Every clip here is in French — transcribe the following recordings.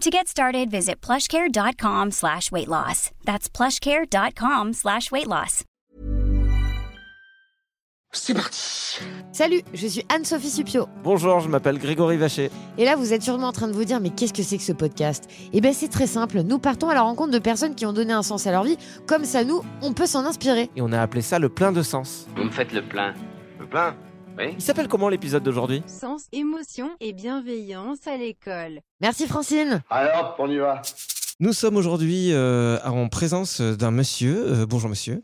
To get started, visit plushcare.com slash weight loss. That's plushcare.com slash weight loss. C'est parti Salut, je suis Anne-Sophie Supio. Bonjour, je m'appelle Grégory Vacher. Et là, vous êtes sûrement en train de vous dire, mais qu'est-ce que c'est que ce podcast? Eh bien, c'est très simple. Nous partons à la rencontre de personnes qui ont donné un sens à leur vie. Comme ça, nous, on peut s'en inspirer. Et on a appelé ça le plein de sens. Vous me faites le plein. Le plein? Oui Il s'appelle comment l'épisode d'aujourd'hui? Sens, émotion et bienveillance à l'école. Merci Francine. Alors, on y va Nous sommes aujourd'hui euh, en présence d'un monsieur. Euh, bonjour monsieur.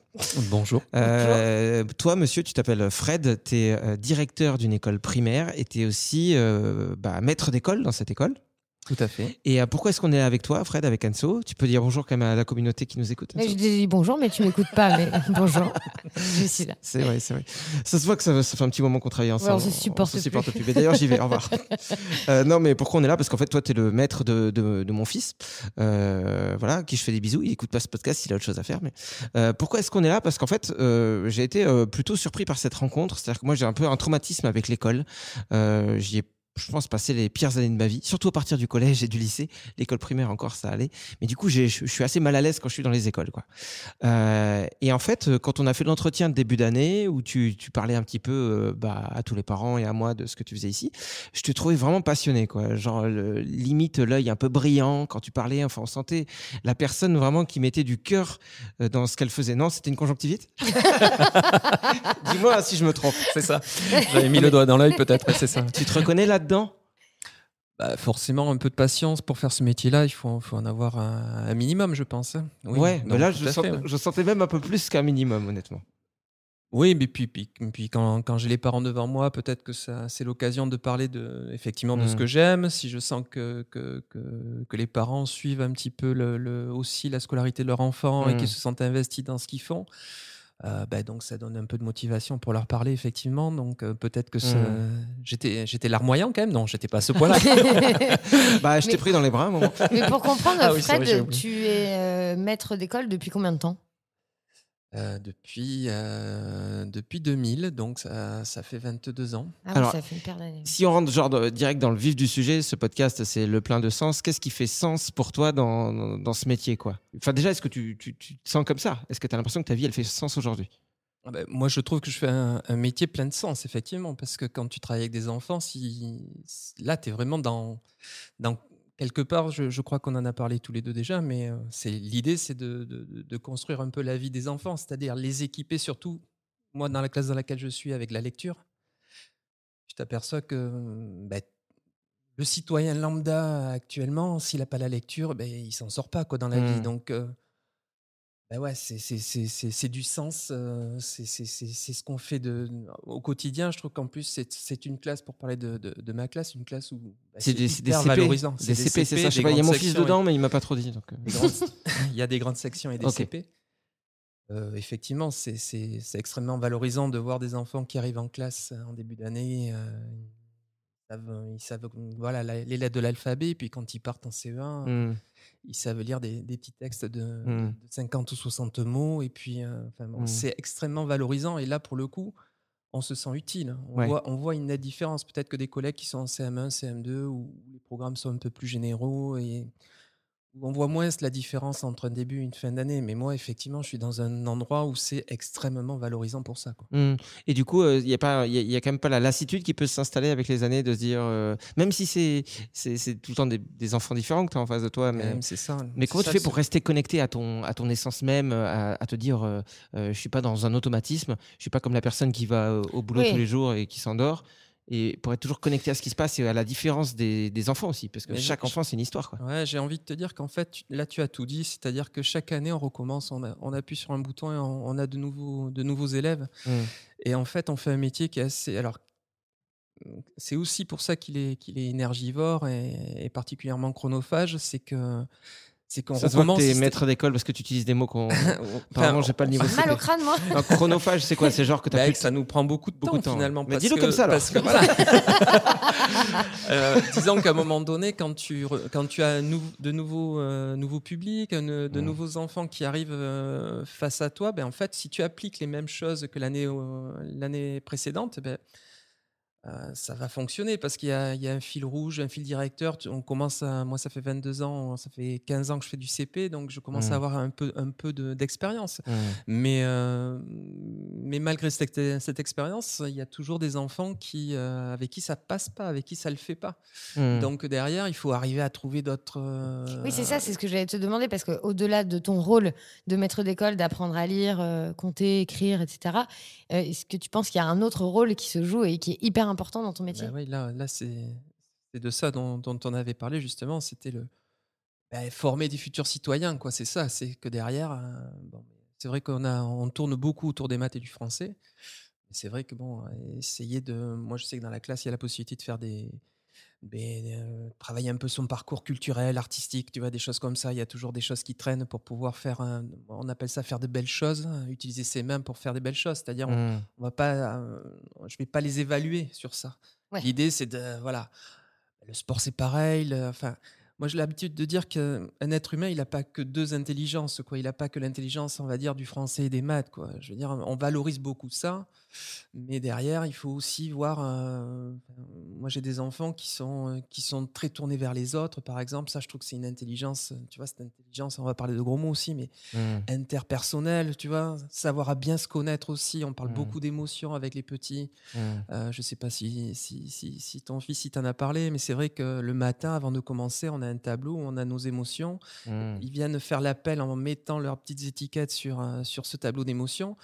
Bonjour. Euh, toi monsieur, tu t'appelles Fred, tu es directeur d'une école primaire et tu es aussi euh, bah, maître d'école dans cette école. Tout à fait. Et euh, pourquoi est-ce qu'on est avec toi, Fred, avec Anso? Tu peux dire bonjour quand même à la communauté qui nous écoute. Mais Anso je dis bonjour, mais tu m'écoutes pas. Mais bonjour, je suis là. C'est vrai, c'est vrai. Ça se voit que ça, ça fait un petit moment qu'on travaille ensemble. Ouais, on se supporte se supporte plus. plus. Mais d'ailleurs, j'y vais. Au revoir. Euh, non, mais pourquoi on est là? Parce qu'en fait, toi, tu es le maître de, de, de mon fils, euh, voilà, à qui je fais des bisous. Il écoute pas ce podcast, il a autre chose à faire. Mais euh, pourquoi est-ce qu'on est là? Parce qu'en fait, euh, j'ai été euh, plutôt surpris par cette rencontre. C'est-à-dire que moi, j'ai un peu un traumatisme avec l'école. Euh, J'y ai je pense, passer les pires années de ma vie, surtout à partir du collège et du lycée. L'école primaire encore, ça allait. Mais du coup, je suis assez mal à l'aise quand je suis dans les écoles. Quoi. Euh, et en fait, quand on a fait l'entretien de début d'année, où tu, tu parlais un petit peu euh, bah, à tous les parents et à moi de ce que tu faisais ici, je te trouvais vraiment passionné. Quoi. Genre, le- limite, l'œil un peu brillant quand tu parlais. Enfin, on sentait la personne vraiment qui mettait du cœur euh, dans ce qu'elle faisait. Non, c'était une conjonctivite? Dis-moi si je me trompe. C'est ça. J'avais mis le doigt dans l'œil, peut-être, c'est ça. Tu te reconnais là-dedans Bah, forcément, un peu de patience pour faire ce métier-là, il faut, faut en avoir un, un minimum, je pense. Oui, Ouais, mais là, je, à sens- fait, ouais. je sentais même un peu plus qu'un minimum, honnêtement. Oui, mais puis, puis, puis quand, quand j'ai les parents devant moi, peut-être que ça, c'est l'occasion de parler de, effectivement de ce Mm. que j'aime. Si je sens que, que, que, que les parents suivent un petit peu le, le- aussi la scolarité de leur enfant et qu'ils se sentent investis dans ce qu'ils font, euh, bah, donc ça donne un peu de motivation pour leur parler, effectivement. Donc euh, peut-être que ça- Mm. j'étais, j'étais larmoyant quand même. Non, j'étais pas à ce point-là. Bah, je t'ai pris dans les bras un moment. Mais pour comprendre, Ah oui, vrai, tu es euh, maître d'école depuis combien de temps? Euh, depuis, euh, depuis 2000, donc ça, ça fait 22 ans. Ah oui, Alors, ça fait une paire d'années. Si on rentre genre de- direct dans le vif du sujet, ce podcast, c'est le plein de sens. Qu'est-ce qui fait sens pour toi dans, dans, dans ce métier quoi? Enfin, déjà, est-ce que tu, tu, tu te sens comme ça? Est-ce que tu as l'impression que ta vie, elle fait sens aujourd'hui? Ah ben, moi, je trouve que je fais un, un métier plein de sens, effectivement, parce que quand tu travailles avec des enfants, si, si- là, tu es vraiment dans, dans quelque part, je, je crois qu'on en a parlé tous les deux déjà, mais euh, c'est l'idée, c'est de, de- de construire un peu la vie des enfants, c'est-à-dire les équiper surtout, moi, dans la classe dans laquelle je suis, avec la lecture. Tu t'aperçois que ben, le citoyen lambda actuellement, s'il n'a pas la lecture, ben, il s'en sort pas quoi, dans la vie. Mm. Donc, euh, ben ouais, c'est- c'est- c'est c'est- c'est du sens, euh, c'est c'est- c'est- c'est ce qu'on fait de, au quotidien. Je trouve qu'en plus, c'est c'est une classe, pour parler de, de- de ma classe, une classe où bah, C'est des, c'est des hyper CP. valorisant. Des CP, c'est ça. Je sais des pas, il y a mon fils dedans, mais il m'a pas trop dit. donc, euh. grandes- il y a des grandes sections et des. CP. Euh, effectivement, c'est- c'est c'est extrêmement valorisant de voir des enfants qui arrivent en classe en début d'année. euh, savent, ils savent, voilà, la- les lettres de l'alphabet. Puis quand ils partent en CE1, Mm. ils savent lire des, des petits textes de, Mm. de 50 ou 60 mots. Et puis, euh, enfin, bon, Mm. c'est extrêmement valorisant. Et là, pour le coup, on se sent utile. On, Ouais. voit, on voit une nette différence. Peut-être que des collègues qui sont en CM1, CM2, où les programmes sont un peu plus généraux et on voit moins la différence entre un début et une fin d'année. Mais moi, effectivement, je suis dans un endroit où c'est extrêmement valorisant pour ça. Quoi. Mm. Et du coup, il n'y a, pas- y a, y a quand même pas la lassitude qui peut s'installer avec les années de se dire, euh, même si c'est c'est c'est tout le temps des, des enfants différents que tu as en face de toi, mais, Même, c'est ça. mais C'est comment tu ça, fais c'est- pour rester connecté à ton, à ton essence même, à, à te dire, euh, euh, je suis pas dans un automatisme, je suis pas comme la personne qui va euh, au boulot Oui. tous les jours et qui s'endort, et pour être toujours connecté à ce qui se passe et à la différence des, des enfants aussi, parce que Mais chaque enfant, c'est une histoire. Quoi. Ouais, j'ai envie de te dire qu'en fait, là, tu as tout dit. C'est-à-dire que chaque année, on recommence, on, a- on appuie sur un bouton et on, on a de nouveaux, de nouveaux élèves. Mm. Et en fait, on fait un métier qui est assez. Alors, c'est aussi pour ça qu'il est, qu'il est énergivore et, et particulièrement chronophage. C'est que. C'est qu'on Ça se voit que recommence. t'es systé- maître d'école parce que tu utilises des mots qu'on. Apparemment, j'ai pas le niveau J'ai mal au crâne, moi. Un chronophage, c'est quoi C'est genre que tu bah, as que ça nous prend beaucoup de Beaucoup temps, de temps, finalement. Mais dis-le comme ça, alors. Parce que voilà. Euh, disons qu'à un moment donné, quand tu, re- quand tu as nou- de nouveaux, euh, nouveaux publics, un- de nouveaux enfants qui arrivent euh, face à toi, ben, en fait, si tu appliques les mêmes choses que l'année euh, l'année précédente, ben, euh, ça va fonctionner parce qu'il y, a il y a un fil rouge, un fil directeur. On commence à, moi, ça fait 22 ans, ça fait 15 ans que je fais du CP, donc je commence Mm. à avoir un peu, un peu de- d'expérience. Mm. Mais, euh, mais malgré cette, cette expérience, il y a toujours des enfants qui, euh, avec qui ça passe pas, avec qui ça le fait pas. Mm. Donc derrière, il faut arriver à trouver d'autres. euh, Oui, c'est ça, c'est ce que j'allais te demander, parce qu'au-delà de ton rôle de maître d'école, d'apprendre à lire, euh, compter, écrire, etc., euh, est-ce que tu penses qu'il y a un autre rôle qui se joue et qui est hyper important dans ton métier Bah oui, là, là c'est de ça dont, dont on avait parlé justement. C'était le bah, former des futurs citoyens, quoi. C'est ça. C'est que derrière, euh, bon, c'est vrai qu'on a, on tourne beaucoup autour des maths et du français. C'est vrai que bon, essayer de, moi je sais que dans la classe, il y a la possibilité de faire des, des, euh, travailler un peu son parcours culturel, artistique, tu vois, des choses comme ça. Il y a toujours des choses qui traînent pour pouvoir faire, un, on appelle ça faire de belles choses, hein, utiliser ses mains pour faire des belles choses. C'est-à-dire, on, Mm. on va pas, euh, je vais pas les évaluer sur ça. Ouais. L'idée, c'est de, voilà, le sport, c'est pareil. le- enfin, moi, j'ai l'habitude de dire qu'un être humain, il n'a pas que deux intelligences, quoi. Il n'a pas que l'intelligence, on va dire, du français et des maths, quoi. Je veux dire, on valorise beaucoup ça, mais derrière, il faut aussi voir. euh, moi, j'ai des enfants qui sont euh, qui sont très tournés vers les autres, par exemple. Ça, je trouve que c'est une intelligence. Tu vois, cette intelligence. On va parler de gros mots aussi, mais Mm. interpersonnel, tu vois, savoir à bien se connaître aussi. On parle Mm. beaucoup d'émotions avec les petits. Mm. Euh, je sais pas si, si, si, si ton fils il t'en a parlé, mais c'est vrai que le matin, avant de commencer, on a un tableau où on a nos émotions. Mm. Ils viennent faire l'appel en mettant leurs petites étiquettes sur, euh, sur ce tableau d'émotions.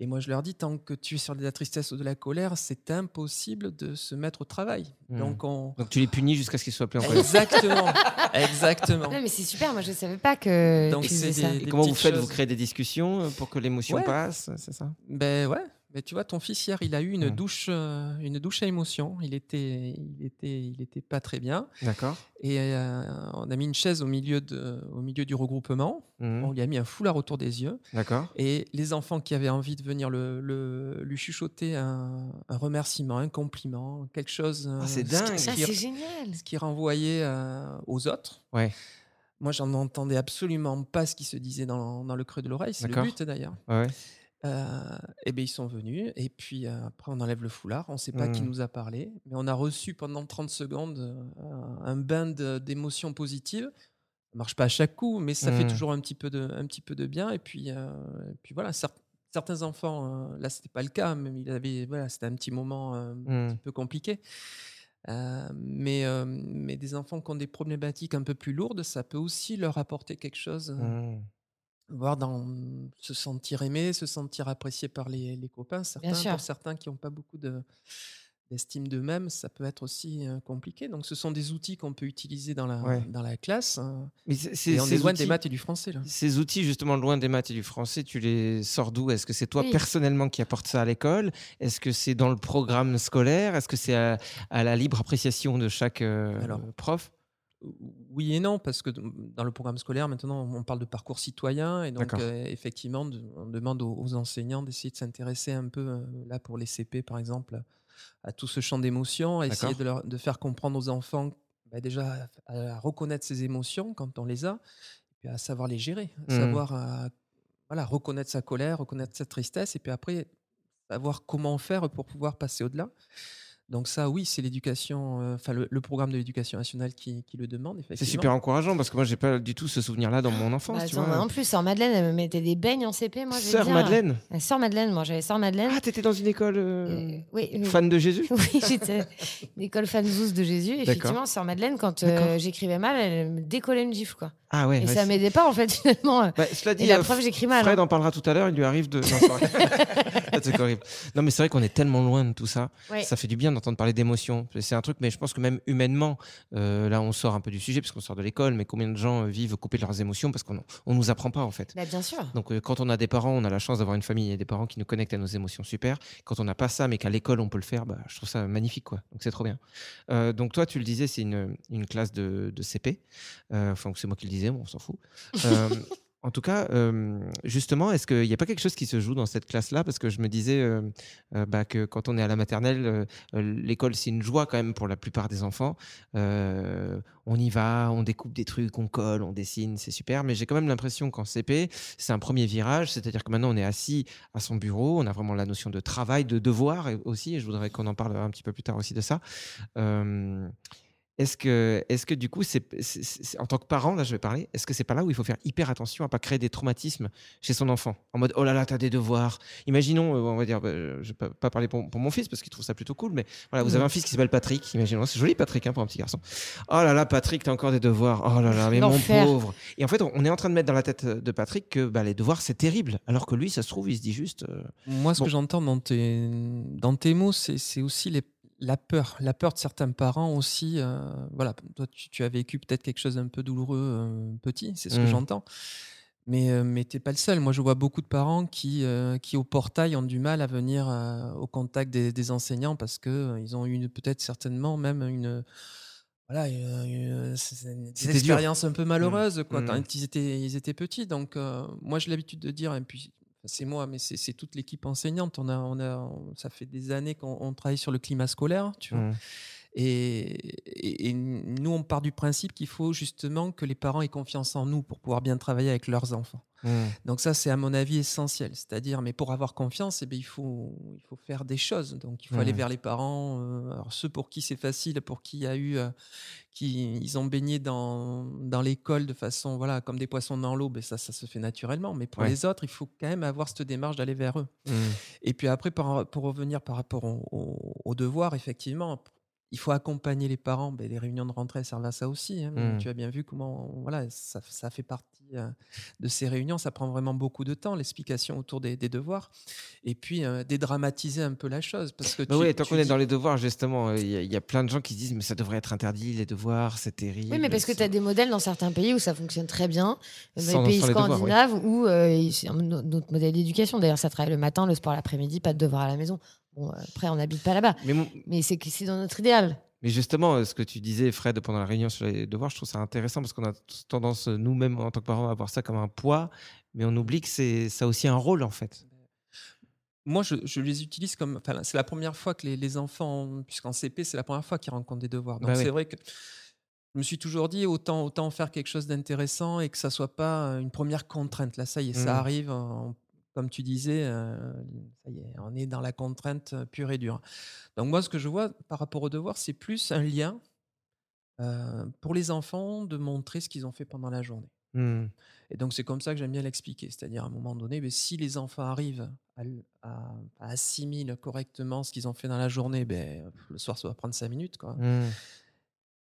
Et moi, je leur dis, tant que tu es sur de la tristesse ou de la colère, c'est impossible de se mettre au travail. Mm. Donc, on... Donc tu les punis jusqu'à ce qu'ils soient plus en colère. Exactement, exactement. Non, mais c'est super, moi je savais pas que Donc, tu c'est faisais ça. des- Et comment vous faites? Vous créez des discussions euh, pour que l'émotion Ouais. passe, c'est ça? Ben ouais. Mais tu vois, ton fils hier, il a eu une douche, euh, une douche à émotions. Il était, il était, il était pas très bien. D'accord. Et euh, on a mis une chaise au milieu de, au milieu du regroupement. Mm. On lui a mis un foulard autour des yeux. D'accord. Et les enfants qui avaient envie de venir le, le- lui chuchoter un, un remerciement, un compliment, quelque chose. Ah, c'est euh, dingue. ce Ça, c'est génial. ce qui renvoyait euh, aux autres. Ouais. Moi, j'en entendais absolument pas ce qui se disait dans, dans le creux de l'oreille. C'est le but d'ailleurs. Ouais, et bien, ils sont venus. Et puis euh, après, on enlève le foulard. On ne sait pas qui Mm. nous a parlé. Mais on a reçu pendant 30 secondes euh, un bain d'émotions positives. Ça marche pas à chaque coup, mais ça fait Mm. toujours un petit peu de, un petit peu de bien. Et puis, et puis voilà, cer- certains enfants, là, c'était pas le cas, mais il avait, voilà, c'était un petit moment un petit peu compliqué. Euh, mais, euh, mais des enfants qui ont des problématiques un peu plus lourdes, ça peut aussi leur apporter quelque chose. Voir dans se sentir aimé, se sentir apprécié par les, les copains. Certains, pour certains qui n'ont pas beaucoup de d'estime d'eux-mêmes, ça peut être aussi compliqué. Donc, ce sont des outils qu'on peut utiliser dans la, Ouais. dans la classe. hein. Mais c'est- c'est- Et on ces est loin des maths et du français. Là. Ces outils, justement, loin des maths et du français, tu les sors d'où? Est-ce que c'est toi Oui. personnellement qui apportes ça à l'école? Est-ce que c'est dans le programme scolaire? Est-ce que c'est à, à la libre appréciation de chaque euh, Alors, prof? Oui et non, parce que dans le programme scolaire, maintenant, on parle de parcours citoyen. Et donc, euh, effectivement, on demande aux, aux enseignants d'essayer de s'intéresser un peu, euh, là, pour les CP, par exemple, à tout ce champ d'émotions, essayer de, leur- de faire comprendre aux enfants bah, déjà à, à reconnaître ces émotions quand on les a, et puis à savoir les gérer, à Mhm. savoir euh, voilà, reconnaître sa colère, reconnaître sa tristesse, et puis après savoir comment faire pour pouvoir passer au-delà. Donc ça, oui, c'est l'éducation, euh, enfin le, le programme de l'éducation nationale qui, qui le demande. C'est super encourageant parce que moi, j'ai pas du tout ce souvenir-là dans mon enfance. Bah, tu attends, vois. moi, en plus, Sœur Madeleine, elle me mettait des beignes en CP. Moi, Sœur dire. Madeleine. Euh, Sœur Madeleine, moi, j'avais Sœur Madeleine. Ah, t'étais dans une école euh, Euh, oui, oui. fan de Jésus Oui, j'étais l'école fanzous de Jésus. Effectivement, Sœur Madeleine, quand euh, j'écrivais mal, elle me décollait une gifle, quoi. Ah ouais. Et ouais, ça m'aidait pas, en fait, finalement. Bah, cela dit, Et la euh, preuve, j'écris mal. Fred hein. en parlera tout à l'heure, il lui arrive de. Non, c'est horrible. Non, mais c'est vrai qu'on est tellement loin de tout ça. Ouais. Ça fait du bien d'entendre parler d'émotions. C'est un truc, mais je pense que même humainement, euh, là, on sort un peu du sujet puisqu'on sort de l'école, mais combien de gens euh, vivent coupés de leurs émotions parce qu'on on nous apprend pas en fait. Bah, bien sûr. Donc, euh, quand on a des parents, on a la chance d'avoir une famille et des parents qui nous connectent à nos émotions, super. Quand on n'a pas ça, mais qu'à l'école, on peut le faire, bah, je trouve ça magnifique, quoi. Donc, c'est trop bien. Donc, toi, tu le disais, c'est une, une classe de, de CP. Enfin, c'est moi qui le disais, bon, on s'en fout. Euh, En tout cas, euh, justement, est-ce qu'il n'y a pas quelque chose qui se joue dans cette classe-là? Parce que je me disais euh, bah, que quand on est à la maternelle, l'école, c'est une joie quand même pour la plupart des enfants. On y va, on découpe des trucs, on colle, on dessine, c'est super. Mais j'ai quand même l'impression qu'en CP, c'est un premier virage. C'est-à-dire que maintenant, on est assis à son bureau, on a vraiment la notion de travail, de devoir aussi. Et je voudrais qu'on en parle un petit peu plus tard aussi de ça. Est-ce que, est-ce que du coup, c'est, en tant que parent, là je vais parler, est-ce que c'est pas là où il faut faire hyper attention à pas créer des traumatismes chez son enfant? En mode, oh là là, t'as des devoirs. Imaginons, euh, on va dire, bah, je vais pas, pas parler pour, pour mon fils parce qu'il trouve ça plutôt cool, mais voilà, vous avez un fils qui s'appelle Patrick, imaginons, c'est joli Patrick hein, pour un petit garçon. Oh là là, Patrick, t'as encore des devoirs. Oh là là, mais mon pauvre. Et en fait, on est en train de mettre dans la tête de Patrick que bah, les devoirs, c'est terrible. Alors que lui, ça se trouve, il se dit juste. euh, Moi, ce Bon. que j'entends dans tes, dans tes mots, c'est aussi les- la peur. La peur de certains parents aussi. euh, voilà, toi, tu, tu as vécu peut-être quelque chose d'un peu douloureux euh, petit, c'est ce que Mm. j'entends. Mais, euh, mais t'es pas le seul. Moi, je vois beaucoup de parents qui, euh, qui au portail, ont du mal à venir au contact des, des enseignants parce que euh, ils ont eu peut-être certainement même une. Voilà, une- des dur. un peu malheureuses quoi, Mm. quand ils étaient, ils étaient petits. Donc, moi, j'ai l'habitude de dire, et puis c'est moi, mais c'est toute l'équipe enseignante. On a, on a, ça fait des années qu'on on travaille sur le climat scolaire, tu vois. mm. Et, nous, on part du principe qu'il faut justement que les parents aient confiance en nous pour pouvoir bien travailler avec leurs enfants. Mm. Donc ça, c'est à mon avis essentiel. C'est-à-dire, mais pour avoir confiance, eh bien, il, faut, il faut faire des choses. Donc il faut aller Mhm. vers les parents. euh, alors ceux pour qui c'est facile, pour qui il y a eu, euh, qui ils ont baigné dans, dans l'école de façon, voilà, comme des poissons dans l'eau, ben ça, ça se fait naturellement. Mais pour Ouais. les autres, il faut quand même avoir cette démarche d'aller vers eux. Mm. Et puis après, par- pour revenir par rapport au- au- aux devoirs, effectivement, il faut accompagner les parents. Ben, les réunions de rentrée servent à ça aussi. hein. Mm. Tu as bien vu comment voilà, ça, ça fait partie euh, de ces réunions. Ça prend vraiment beaucoup de temps, l'explication autour des, des devoirs. Et puis, euh, dédramatiser un peu la chose. Parce que Bah tu- oui, tant qu'on est dans les devoirs, justement, euh, il y, a- il y a plein de gens qui se disent mais ça devrait être interdit, les devoirs, c'est terrible. Oui, mais parce que tu as des modèles dans certains pays où ça fonctionne très bien, dans Sans- les pays devoirs, oui. scandinaves où euh, c'est un autre modèle d'éducation. D'ailleurs, ça travaille le matin, le sport l'après-midi, pas de devoirs à la maison. Bon, après, on n'habite pas là-bas. Mais, mon- Mais c'est que c'est dans notre idéal. mais justement, euh, ce que tu disais, Fred, pendant la réunion sur les devoirs, je trouve ça intéressant parce qu'on a tendance, euh, nous-mêmes, en tant que parents, à voir ça comme un poids, mais on oublie que c'est ça a aussi un rôle, en fait. Moi, je, je les utilise comme. Enfin, c'est la première fois que les, les enfants, puisqu'en CP, c'est la première fois qu'ils rencontrent des devoirs. Donc, Bah c'est oui. vrai que je me suis toujours dit autant, autant faire quelque chose d'intéressant et que ça soit pas une première contrainte. Là, ça y est, ça arrive. en- comme tu disais, euh, ça y est, on est dans la contrainte pure et dure. Donc, moi, ce que je vois par rapport aux devoirs, c'est plus un lien euh, pour les enfants de montrer ce qu'ils ont fait pendant la journée. Mm. Et donc, c'est comme ça que j'aime bien l'expliquer. C'est-à-dire, à un moment donné, mais si les enfants arrivent à, l- à- à assimiler correctement ce qu'ils ont fait dans la journée, ben, le soir, ça va prendre cinq minutes. Quoi. Mm.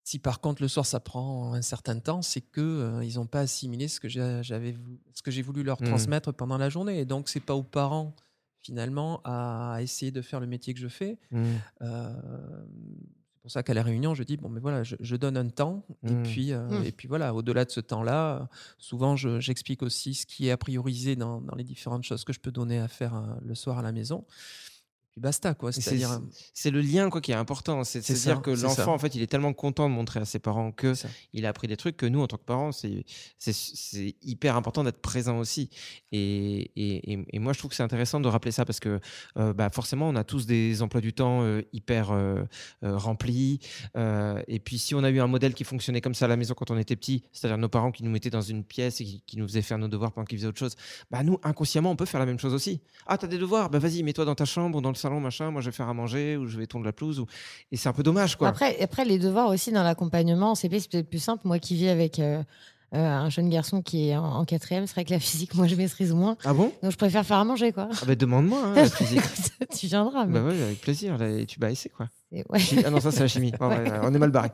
Si par contre, le soir, ça prend un certain temps, c'est que euh, ils n'ont pas assimilé ce que j'ai j'avais ce que j'ai voulu leur Mhm. transmettre pendant la journée. Et donc, c'est pas aux parents, finalement, à essayer de faire le métier que je fais. Mm. Euh, c'est pour ça qu'à la réunion, je dis bon, mais voilà, je, je donne un temps et Mm. puis euh, et puis voilà, au-delà de ce temps-là, souvent je- j'explique aussi ce qui est à prioriser dans, dans les différentes choses que je peux donner à faire euh, le soir à la maison. Puis basta quoi. C'est- C'est-à-dire, euh, C'est le lien quoi qui est important. C'est de C'est se dire ça, que l'enfant, en fait, il est tellement content de montrer à ses parents que il a appris des trucs que nous, en tant que parents, c'est c'est- hyper important d'être présent aussi. Et, et, et- moi, je trouve que c'est intéressant de rappeler ça parce que euh, bah, forcément, on a tous des emplois du temps euh, hyper euh, remplis. Et puis, si on a eu un modèle qui fonctionnait comme ça à la maison quand on était petit, c'est-à-dire nos parents qui nous mettaient dans une pièce et qui, qui nous faisaient faire nos devoirs pendant qu'ils faisaient autre chose, bah nous, inconsciemment, on peut faire la même chose aussi. Ah, t'as des devoirs? Bah vas-y, mets-toi dans ta chambre dans le salon, machin. Moi, je vais faire à manger ou je vais tondre la pelouse. Ou... Et c'est un peu dommage, quoi. Après, après, les devoirs aussi dans l'accompagnement en CP, c'est peut-être plus simple. Moi qui vis avec euh, euh, un jeune garçon qui est en, en quatrième, c'est vrai que la physique, moi, je maîtrise moins. Ah bon? Donc, je préfère faire à manger, quoi. Ah bah demande-moi, hein, la physique. tu viendras. mais Bah ouais, avec plaisir. Là, et tu vas essayer quoi? Ouais. Ah non, ça c'est la chimie. Ouais, ouais, on est mal barré.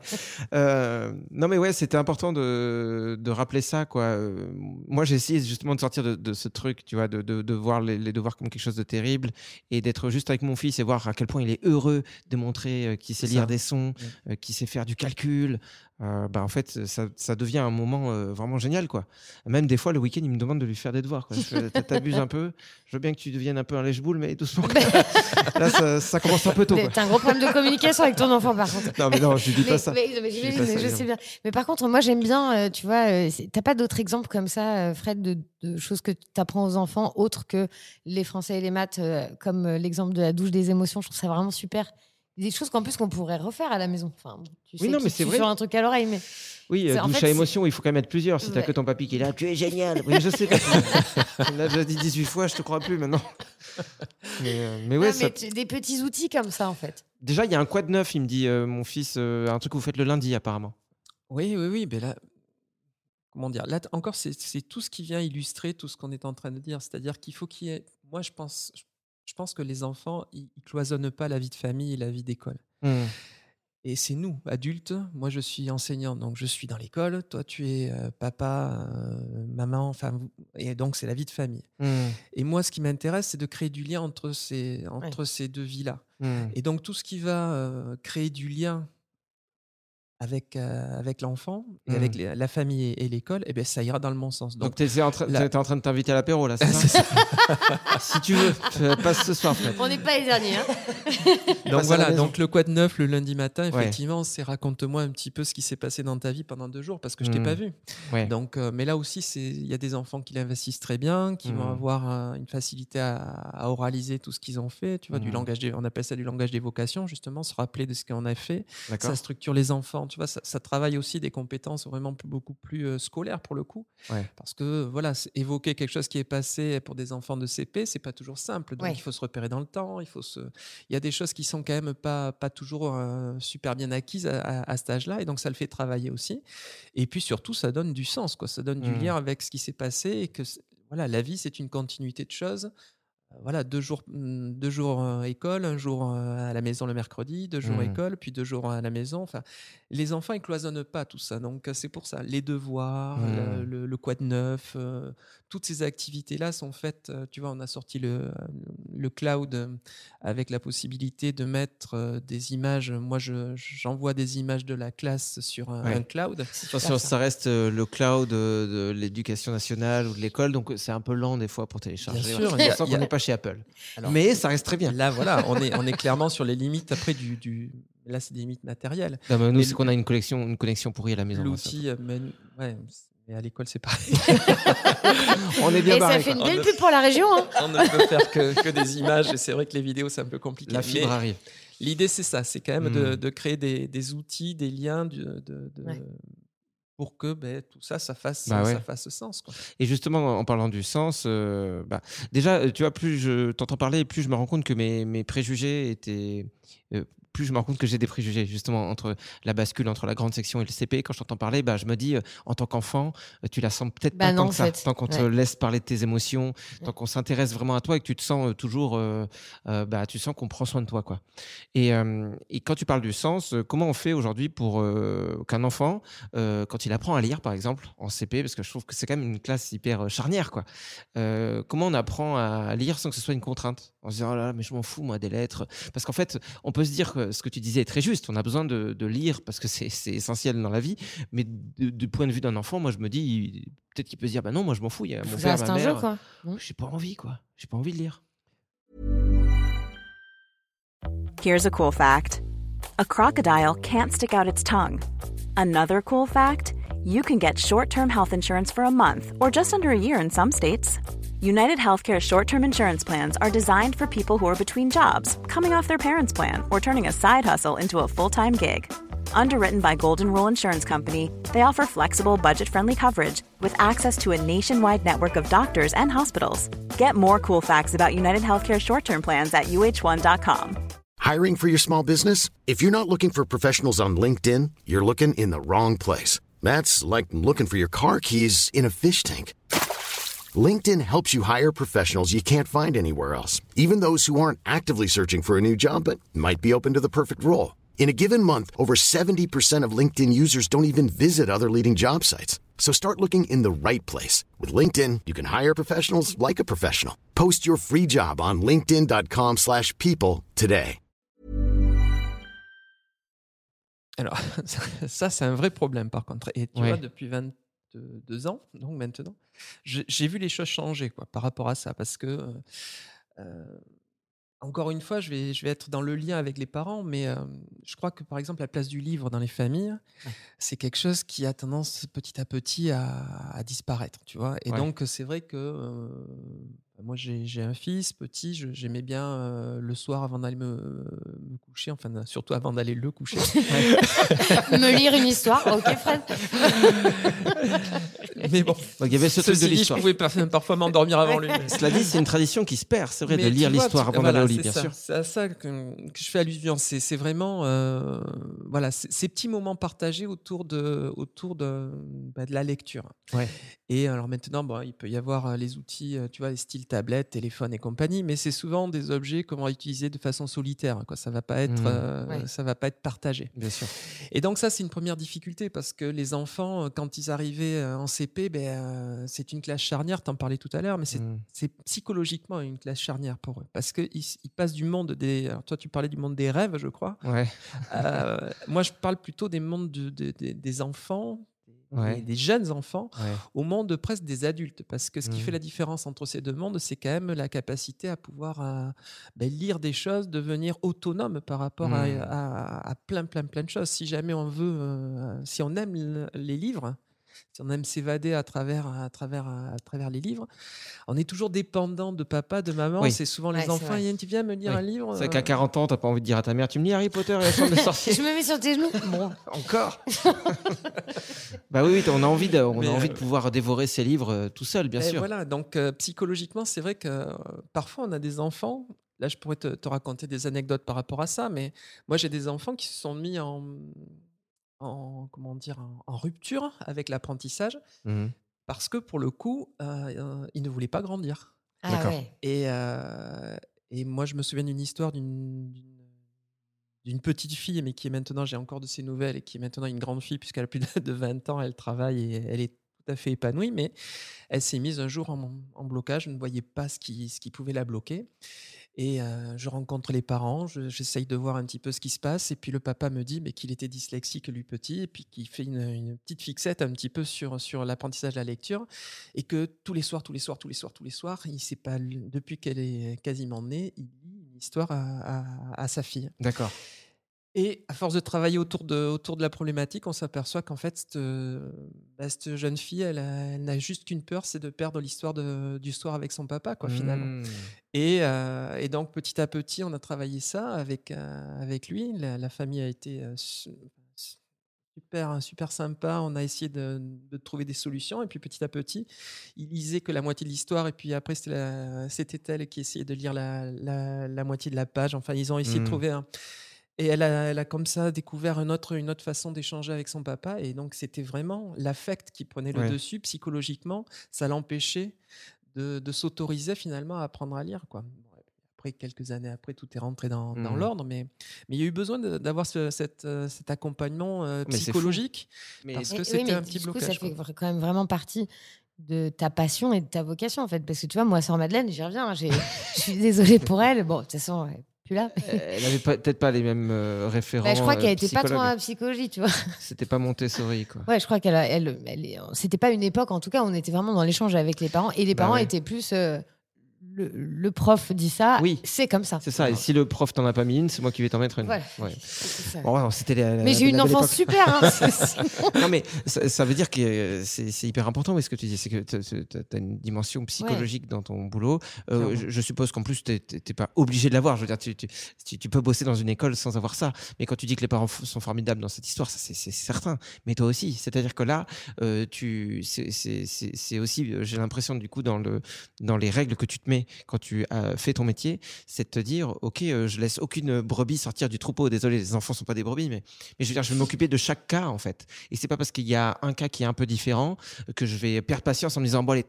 Euh, non mais ouais, c'était important de, de rappeler ça quoi. Euh, moi j'ai essayé justement de sortir de, de ce truc, tu vois, de, de, de voir les, les devoirs comme quelque chose de terrible et d'être juste avec mon fils et voir à quel point il est heureux de montrer euh, qu'il sait lire ça. des sons, euh, qu'il sait faire du calcul. Euh, bah en fait ça, ça devient un moment euh, vraiment génial quoi. Même des fois le week-end il me demande de lui faire des devoirs. quoi. T'abuses un peu. Je veux bien que tu deviennes un peu un lèche-boule mais doucement. Là ça, ça commence un peu tôt. T'as un gros problème de communication avec ton enfant, par contre. Non mais non, je dis Mais- pas ça. mais- mais Je j'imagine, dis pas ça, je sais bien. Mais par contre, moi, j'aime bien, euh, tu vois, euh, t'as pas d'autres exemples comme ça, euh, Fred, de, de choses que tu apprends aux enfants, autres que les français et les maths, comme l'exemple de la douche des émotions. Je trouve ça vraiment super. Des choses qu'en plus qu'on pourrait refaire à la maison. Enfin, tu Oui, sais non, qui mais c'est vrai. sur un truc à l'oreille, mais Oui, euh, douche fait, à émotion, il faut quand même être plusieurs. Si t'as Ouais. que ton papy qui est là, tu es génial. Oui, je sais. me l'as déjà dit 18 fois, je te crois plus maintenant. mais, euh, mais ouais, Non, ça- tu- des petits outils comme ça, en fait. déjà, il y a un quad neuf, il me dit, euh, mon fils, euh, un truc que vous faites le lundi apparemment. Oui, oui, oui, mais là, comment dire, là encore, c'est c'est tout ce qui vient illustrer tout ce qu'on est en train de dire. C'est-à-dire qu'il faut qu'il y ait. Moi, je pense, je, je pense que les enfants, ils, ils cloisonnent pas la vie de famille et la vie d'école. Hmm. Et c'est nous, adultes. Moi, je suis enseignant, donc je suis dans l'école. Toi, tu es euh, papa, euh, maman, enfin, et donc c'est la vie de famille. Hmm. Et moi, ce qui m'intéresse, c'est de créer du lien entre ces, entre ces deux vies-là. Hmm. Et donc, tout ce qui va euh, créer du lien avec, euh, avec l'enfant, et avec les- la famille et, et l'école, eh ben, ça ira dans le bon sens. Donc, Donc, t'es en, train- la- t'es en train de t'inviter à l'apéro là, c'est ça, c'est ça. Si tu veux, passe ce soir, Fred. On n'est pas les derniers. Hein. donc voilà, donc le quad neuf le lundi matin, Ouais. effectivement, c'est raconte-moi un petit peu ce qui s'est passé dans ta vie pendant deux jours parce que je t'ai Mhm. pas vu. Ouais. Donc, euh, mais là aussi, c'est il y a des enfants qui l'investissent très bien, qui vont Mhm. avoir une facilité à, à oraliser tout ce qu'ils ont fait. Tu vois, du langage, des- on appelle ça du langage d'évocation, justement, se rappeler de ce qu'on a fait. D'accord. Ça structure les enfants. Tu vois, ça, ça travaille aussi des compétences vraiment plus- beaucoup plus euh, scolaires pour le coup. Ouais. Parce que voilà, évoquer quelque chose qui est passé pour des enfants de CP, c'est pas toujours simple. Donc Ouais. il faut se repérer dans le temps. Il faut se. Il y a des choses qui sont quand même pas pas toujours euh, super bien acquises à, à- à cet âge-là, et donc ça le fait travailler aussi. Et puis surtout, ça donne du sens, quoi. Ça donne du Mhm. lien avec ce qui s'est passé et que voilà, la vie c'est une continuité de choses. Voilà, deux jours, hum, deux jours euh, école, un jour euh, à la maison le mercredi, deux jours Mhm. école, puis deux jours à la maison. Enfin, les enfants, ils cloisonnent pas tout ça. Donc, euh, c'est pour ça. Les devoirs, le, Mhm. le, le quad neuf, euh, toutes ces activités-là sont faites. euh, tu vois, on a sorti le, le cloud avec la possibilité de mettre euh, des images. Moi, je- j'envoie des images de la classe sur un, Ouais. un cloud. Attention, ça reste euh, le cloud de l'éducation nationale ou de l'école, donc c'est un peu lent des fois pour télécharger. Bien sûr, On il y a- sent il y a- qu'on n'est pas chez Apple. Alors, Mais ça reste très bien. Là, voilà, on est, on est clairement sur les limites après du. du là, c'est des limites matérielles. Non, mais nous, Mais c'est qu'on a une collection, une connexion pourrie à la maison. L'outil, euh, mène- ouais, mais à l'école, c'est pareil. On est bien Et ça barré. fait une belle On pub pour la région. Hein. on ne peut faire que, que des images et c'est vrai que les vidéos, c'est un peu compliqué. La Mais arrive. L'idée, c'est ça, c'est quand même de, Mm. de créer des, des outils, des liens de, de- de- Ouais. Pour que ben, tout ça, ça fasse, Bah ouais. ça fasse sens. Quoi. Et justement, en parlant du sens, euh, bah, déjà, euh, tu vois, plus je t'entends parler, plus je me rends compte que mes, mes préjugés étaient. euh, plus je me rends compte que j'ai des préjugés, justement, entre la bascule entre la grande section et le CP. Quand je t'entends parler, bah, je me dis, euh, en tant qu'enfant, euh, tu la sens peut-être Bah pas non, tant que ça. Tant qu'on te laisse parler de tes émotions, tant qu'on s'intéresse vraiment à toi et que tu te sens euh, toujours. bah, tu sens qu'on prend soin de toi, quoi. Et, et quand tu parles du sens, comment on fait aujourd'hui pour qu'un enfant, quand il apprend à lire, par exemple, en CP, parce que je trouve que c'est quand même une classe hyper charnière, quoi. Comment on apprend à lire sans que ce soit une contrainte? En se disant, oh là là, mais je m'en fous, moi, des lettres. Parce qu'en fait, on peut se dire que ce que tu disais est très juste. On a besoin de, de lire parce que c'est essentiel dans la vie. Mais du point de vue d'un enfant, moi, je me dis, peut-être qu'il peut se dire, bah non, moi, je m'en fous. Il y a mon Ça père, reste ma un jeu, mère. quoi. Non J'ai pas envie, quoi. J'ai pas envie de lire. Here's a cool fact a crocodile can't stick out its tongue. Another cool fact you can get short term health insurance for a month or just under a year in some states. United Healthcare short term insurance plans are designed for people who are between jobs, coming off their parents' plan, or turning a side hustle into a full time gig. Underwritten by Golden Rule Insurance Company, they offer flexible, budget friendly coverage with access to a nationwide network of doctors and hospitals. Get more cool facts about United Healthcare short term plans at uh1.com. Hiring for your small business? If you're not looking for professionals on LinkedIn, you're looking in the wrong place. That's like looking for your car keys in a fish tank. LinkedIn helps you hire professionals you can't find anywhere else, even those who aren't actively searching for a new job but might be open to the perfect role. In a given month, over 70% of LinkedIn users don't even visit other leading job sites. So start looking in the right place. With LinkedIn, you can hire professionals like a professional. Post your free job on linkedin.com/people slash people today. Alors, ça, c'est un vrai problème par contre. Et tu Ouais. vois, depuis 22 ans, donc maintenant, j'ai vu les choses changer quoi, par rapport à ça. Parce que, euh, euh, encore une fois, je vais, je vais être dans le lien avec les parents, mais euh, je crois que par exemple, la place du livre dans les familles, c'est quelque chose qui a tendance petit à petit à, à disparaître, tu vois. Et Ouais. donc, c'est vrai que euh, moi, j'ai un fils petit, j'aimais bien euh, le soir avant d'aller me, me coucher, enfin, surtout avant d'aller le coucher. Me lire une histoire, ok Fred Mais bon, Donc, il y avait ce truc de dit, je l'histoire. pouvais par- parfois m'endormir avant lui. mais- Cela dit, c'est une tradition qui se perd, c'est vrai, Mais de lire l'histoire avant d'aller voilà, au lit, c'est bien ça. sûr. C'est à ça que, que je fais allusion. C'est vraiment euh, voilà, ces petits moments partagés autour de, autour de, bah, de la lecture. Ouais. Et alors maintenant, bon, il peut y avoir euh, les outils, euh, tu vois, les styles tablette, téléphone et compagnie, mais c'est souvent des objets qu'on va utiliser de façon solitaire. Quoi. Ça va pas être, Mhm. euh, Ouais. ça va pas être partagé. Bien sûr. Et donc ça, c'est une première difficulté parce que les enfants, euh, quand ils arrivaient euh, en CP, ben, euh, c'est une classe charnière, t'en parlais tout à l'heure, mais c'est Mm. c'est psychologiquement une classe charnière pour eux. Parce qu'ils ils passent du monde des... alors toi, tu parlais du monde des rêves, je crois. Ouais. Euh, moi, je parle plutôt des mondes de- de- de- des enfants, Ouais. des jeunes enfants, Ouais. au monde presque des adultes. Parce que ce qui fait la différence entre ces deux mondes, c'est quand même la capacité à pouvoir euh, ben, lire des choses, devenir autonome par rapport à, Mhm. à- à plein, plein, plein de choses. Si jamais on veut, euh, si on aime les livres, si on aime s'évader à travers, à, travers, à travers les livres, on est toujours dépendant de papa, de maman. Oui. C'est souvent Ouais, les enfants. Yann, tu viens me lire Oui. un livre C'est vrai qu'à euh, 40 ans, t'as pas envie de dire à ta mère, tu me lis Harry Potter et la chambre des sorciers Je me mets sur tes genoux. Bon, Encore Bah oui, oui, on a envie de, on Mais, a envie de euh, pouvoir dévorer ses livres euh, tout seul, bien Et sûr. Voilà, donc euh, psychologiquement, c'est vrai que euh, parfois on a des enfants. Là, je pourrais te, te raconter des anecdotes par rapport à ça, mais moi j'ai des enfants qui se sont mis en, en comment dire, en, en rupture avec l'apprentissage Mhm. parce que pour le coup, euh, euh, ils ne voulaient pas grandir. ah ouais. Et, euh, et moi, je me souviens d'une histoire d'une d'une- petite fille, mais qui est maintenant, j'ai encore de ses nouvelles, et qui est maintenant une grande fille, puisqu'elle a plus de- de 20 ans, elle travaille et elle est tout à fait épanouie, mais elle s'est mise un jour en, blocage, je ne voyais pas ce qui, ce qui pouvait la bloquer. Et euh, je rencontre les parents, je- j'essaye de voir un petit peu ce qui se passe, et puis le papa me dit mais qu'il était dyslexique lui petit, et puis qu'il fait une, petite fixette un petit peu sur, sur l'apprentissage de la lecture, et que tous les soirs, tous les soirs, tous les soirs, tous les soirs, il sait pas, depuis qu'elle est quasiment née, il lit une histoire à sa fille. D'accord. Et à force de travailler autour de, autour de la problématique, on s'aperçoit qu'en fait, cette, euh, bah, cette jeune fille, elle, elle n'a juste qu'une peur, c'est de perdre l'histoire de- du soir avec son papa, quoi, finalement. Mhm. Et, euh, et donc, petit à petit, on a travaillé ça avec, euh, avec lui. La, la famille a été euh, su- super, super sympa. On a essayé de, de trouver des solutions. Et puis, petit à petit, il lisait que la moitié de l'histoire. Et puis après, c'était elle qui essayait de lire la, la- la moitié de la page. Enfin, ils ont essayé de trouver un. Et elle a, elle a comme ça découvert une autre, une autre façon d'échanger avec son papa. Et donc, c'était vraiment l'affect qui prenait le Ouais. dessus psychologiquement. Ça l'empêchait de, de s'autoriser finalement à apprendre à lire. Quoi. Après, quelques années après, tout est rentré dans, dans Mhm. l'ordre. Mais, mais il y a eu besoin d'avoir ce- cette, euh, cet accompagnement euh, psychologique. Mais parce Mais- que oui, c'était mais un petit coup, blocage. ça fait quoi. quand même vraiment partie de ta passion et de ta vocation en fait. Parce que tu vois, moi, sœur Madeleine, j'y reviens. hein, Je suis désolée pour elle. Bon, de toute façon, là. Elle avait pas- peut-être pas les mêmes euh, référents. Bah, je crois euh, qu'elle était pas trop la psychologie, tu vois. C'était pas Montessori, quoi. Ouais, je crois qu'elle, elle, elle c'était pas une époque, en tout cas, on était vraiment dans l'échange avec les parents et les Bah parents ouais. étaient plus euh, le, le prof dit ça, Oui. c'est comme ça. C'est ça. Et si le prof t'en a pas mis une, c'est moi qui vais t'en mettre une. Voilà. Ouais. C'est ça. Bon, ouais, c'était la- la- Mais j'ai la une enfance super. hein, non mais ça, ça veut dire que euh, c'est hyper important oui, ce que tu dis, c'est que tu as une dimension psychologique dans ton boulot. Euh, je, je suppose qu'en plus tu n'es pas obligé de l'avoir. Je veux dire, tu, tu, tu- tu peux bosser dans une école sans avoir ça. Mais quand tu dis que les parents sont formidables dans cette histoire, ça c'est certain. Mais toi aussi, c'est-à-dire que là, euh, tu c'est- aussi, j'ai l'impression du coup dans le dans les règles que tu te mets quand tu as fait ton métier, c'est de te dire, ok, euh, je laisse aucune brebis sortir du troupeau. Désolé, les enfants sont pas des brebis, mais je veux dire, je vais m'occuper de chaque cas en fait. Et c'est pas parce qu'il y a un cas qui est un peu différent que je vais perdre patience en me disant bon allez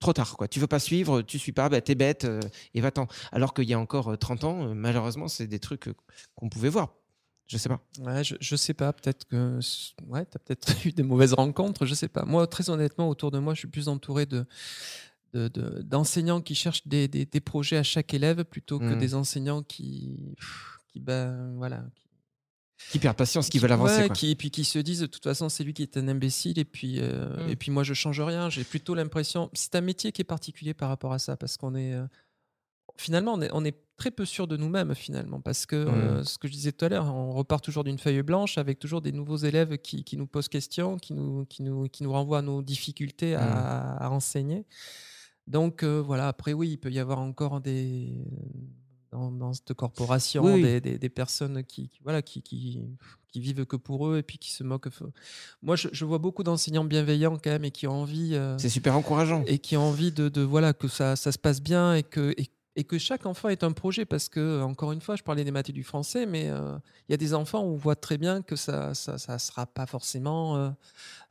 trop tard quoi. Tu veux pas suivre, tu suis pas, bah, t'es bête euh, et va-t'en. Alors qu'il y a encore euh, 30 ans, euh, malheureusement, c'est des trucs qu'on pouvait voir. Je sais pas. Je, je sais pas, peut-être que ouais, tu as peut-être eu des mauvaises rencontres, je sais pas. Moi, très honnêtement, autour de moi, je suis plus entouré de de- de- d'enseignants qui cherchent des, des- des projets à chaque élève plutôt que Mhm. des enseignants qui, qui ben, voilà, Qui perdent patience, qui veulent avancer. Ouais, quoi. qui, et puis qui se disent de toute façon c'est lui qui est un imbécile et puis euh, et puis moi je change rien. J'ai plutôt l'impression c'est un métier qui est particulier par rapport à ça parce qu'on est euh, finalement on est, on est très peu sûr de nous-mêmes finalement parce que euh, ce que je disais tout à l'heure on repart toujours d'une feuille blanche avec toujours des nouveaux élèves qui, qui nous posent question, qui nous qui nous qui nous renvoient à nos difficultés à, à enseigner. Donc euh, voilà après oui il peut y avoir encore des dans, dans cette corporation Oui, oui. Des, des- des personnes qui, qui- voilà qui, qui qui vivent que pour eux et puis qui se moquent. Moi, je, je vois beaucoup d'enseignants bienveillants quand même et qui ont envie euh, C'est super encourageant. et qui ont envie de, de, voilà que ça, ça se passe bien et que et, et que chaque enfant est un projet parce que encore une fois, je parlais des maths et du français, mais euh, il y a des enfants où on voit très bien que ça ça, ça sera pas forcément euh,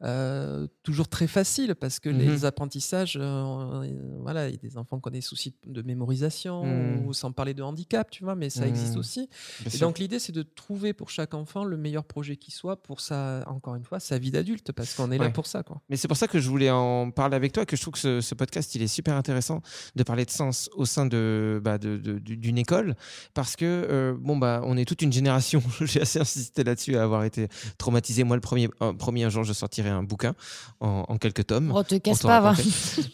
euh, toujours très facile parce que Mhm. les apprentissages, euh, euh, voilà, il y a des enfants qui ont des soucis de mémorisation Mhm. ou sans parler de handicap, tu vois, mais ça existe Mhm. aussi. Bien Et sûr. donc l'idée, c'est de trouver pour chaque enfant le meilleur projet qui soit pour sa, encore une fois, sa vie d'adulte, parce qu'on est là pour ça, quoi. Mais c'est pour ça que je voulais en parler avec toi, que je trouve que ce, ce podcast, il est super intéressant de parler de sens au sein de, bah, de- de- du- d'une école, parce que, euh, bon, bah, on est toute une génération, j'ai assez insisté là-dessus, à avoir été traumatisé. Moi, le premier, un, premier jour, je sortirai un bouquin en, en quelques tomes. Oh, te casse pas, raconter.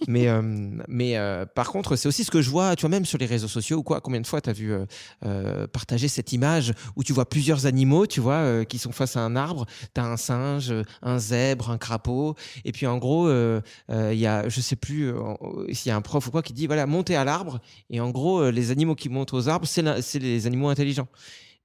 mais euh, mais euh, par contre, c'est aussi ce que je vois, tu vois, même sur les réseaux sociaux ou quoi. Combien de fois tu as vu euh, euh, partager cette image où tu vois plusieurs animaux, tu vois, euh, qui sont face à un arbre. Tu as un singe, un zèbre, un crapaud. Et puis en gros, euh, euh, il y a, je sais plus euh, s'il y a un prof ou quoi qui dit voilà, montez à l'arbre. Et en gros, euh, les animaux qui montent aux arbres, c'est les animaux intelligents.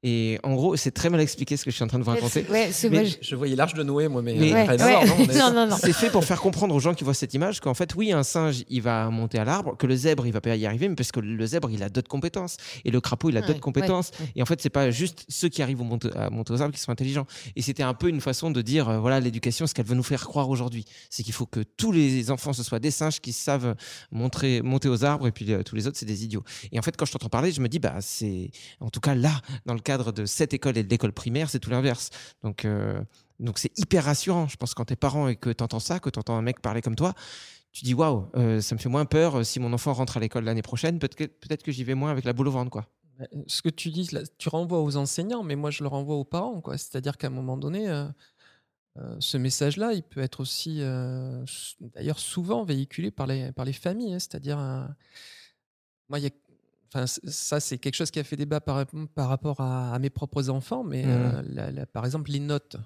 Et en gros, c'est très mal expliqué ce que je suis en train de vous raconter. Ouais, Mais- je- Je voyais l'arche de Noé, moi, mais, Mais- euh, Ouais, rien à ouais. voir, non, on est- non, non, non. C'est fait pour faire comprendre aux gens qui voient cette image qu'en fait, oui, un singe, il va monter à l'arbre, que le zèbre, il va pas y arriver, mais parce que le zèbre, il a d'autres compétences. Et le crapaud, il a Ouais, d'autres compétences. ouais, ouais. Et en fait, c'est pas juste ceux qui arrivent au monte- à monter aux arbres qui sont intelligents. Et c'était un peu une façon de dire, euh, voilà, l'éducation, ce qu'elle veut nous faire croire aujourd'hui. C'est qu'il faut que tous les enfants, ce soient des singes qui savent montrer, monter aux arbres, et puis euh, tous les autres, c'est des idiots. Et en fait, quand je t'entends parler, je me dis, bah, c'est, en tout cas, là, dans le cadre de cette école et de l'école primaire, c'est tout l'inverse. Donc, euh, donc c'est hyper rassurant. Je pense quand t'es parent et que t'entends ça, que t'entends un mec parler comme toi, tu dis waouh, euh, ça me fait moins peur. euh, Si mon enfant rentre à l'école l'année prochaine, peut-être que, peut-être que j'y vais moins avec la boule au ventre, quoi. Euh, Ce que tu dis, là, tu renvoies aux enseignants, mais moi je le renvoie aux parents. quoi. C'est-à-dire qu'à un moment donné, ce message-là, il peut être aussi, d'ailleurs, souvent véhiculé par les, par les familles. hein. C'est-à-dire, moi, il y a- enfin, ça, c'est quelque chose qui a fait débat par, par rapport à, à mes propres enfants, mais Mhm. euh, la- la- par exemple, les notes.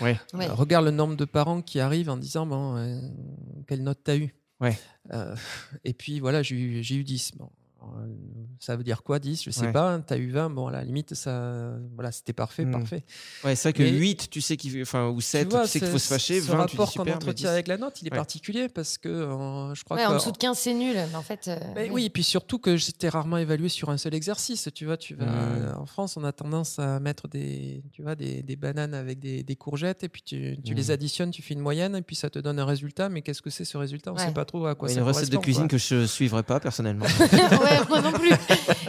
Ouais. Ouais. Euh, regarde le nombre de parents qui arrivent en disant bon, euh, quelle note t'as eu? Ouais. Euh, Et puis voilà, j'ai eu, j'ai eu 10. Bon, euh, ça veut dire quoi 10 Je sais Ouais. pas. T'as eu 20. Bon, à la limite, ça, voilà, c'était parfait, Mm. parfait. Ouais, c'est vrai que Mais- 8, tu sais qu'il, enfin, ou 7, tu, vois, sais qu'il faut se fâcher. Ce 20, tu dis rapport qu'on entretient 10. avec la note, il est Ouais. particulier parce que euh, je crois Ouais, que en dessous de 15, c'est nul. Mais en fait. euh, Mais oui. oui, et puis surtout que j'étais rarement évalué sur un seul exercice. Tu vois, tu vas en France, on a tendance à mettre des, tu vois, des, des bananes avec des, des courgettes et puis tu, tu les additionnes, tu fais une moyenne et puis ça te donne un résultat. Mais qu'est-ce que c'est ce résultat? On ne Ouais. sait pas trop à quoi Ouais, ça une recette de cuisine quoi. que je suivrai pas personnellement. ouais, moi non plus.